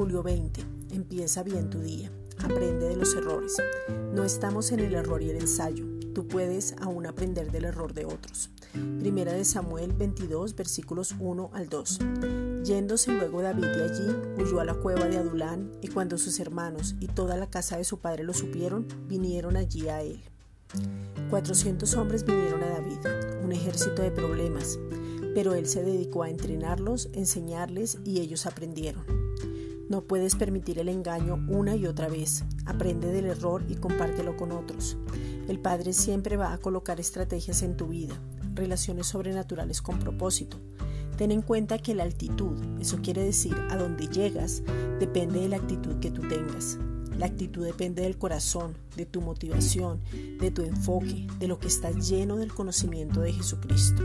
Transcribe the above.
Julio 20. Empieza bien tu día. Aprende de los errores. No estamos en el error y el ensayo. Tú puedes aún aprender del error de otros. Primera de Samuel 22, versículos 1 al 2. Yéndose luego David de allí, huyó a la cueva de Adulán, y cuando sus hermanos y toda la casa de su padre lo supieron, vinieron allí a él. Cuatrocientos hombres vinieron a David, un ejército de problemas, pero él se dedicó a entrenarlos, enseñarles y ellos aprendieron. No puedes permitir el engaño una y otra vez. Aprende del error y compártelo con otros. El Padre siempre va a colocar estrategias en tu vida, relaciones sobrenaturales con propósito. Ten en cuenta que la altitud, eso quiere decir a dónde llegas, depende de la actitud que tú tengas. La actitud depende del corazón, de tu motivación, de tu enfoque, de lo que está lleno del conocimiento de Jesucristo.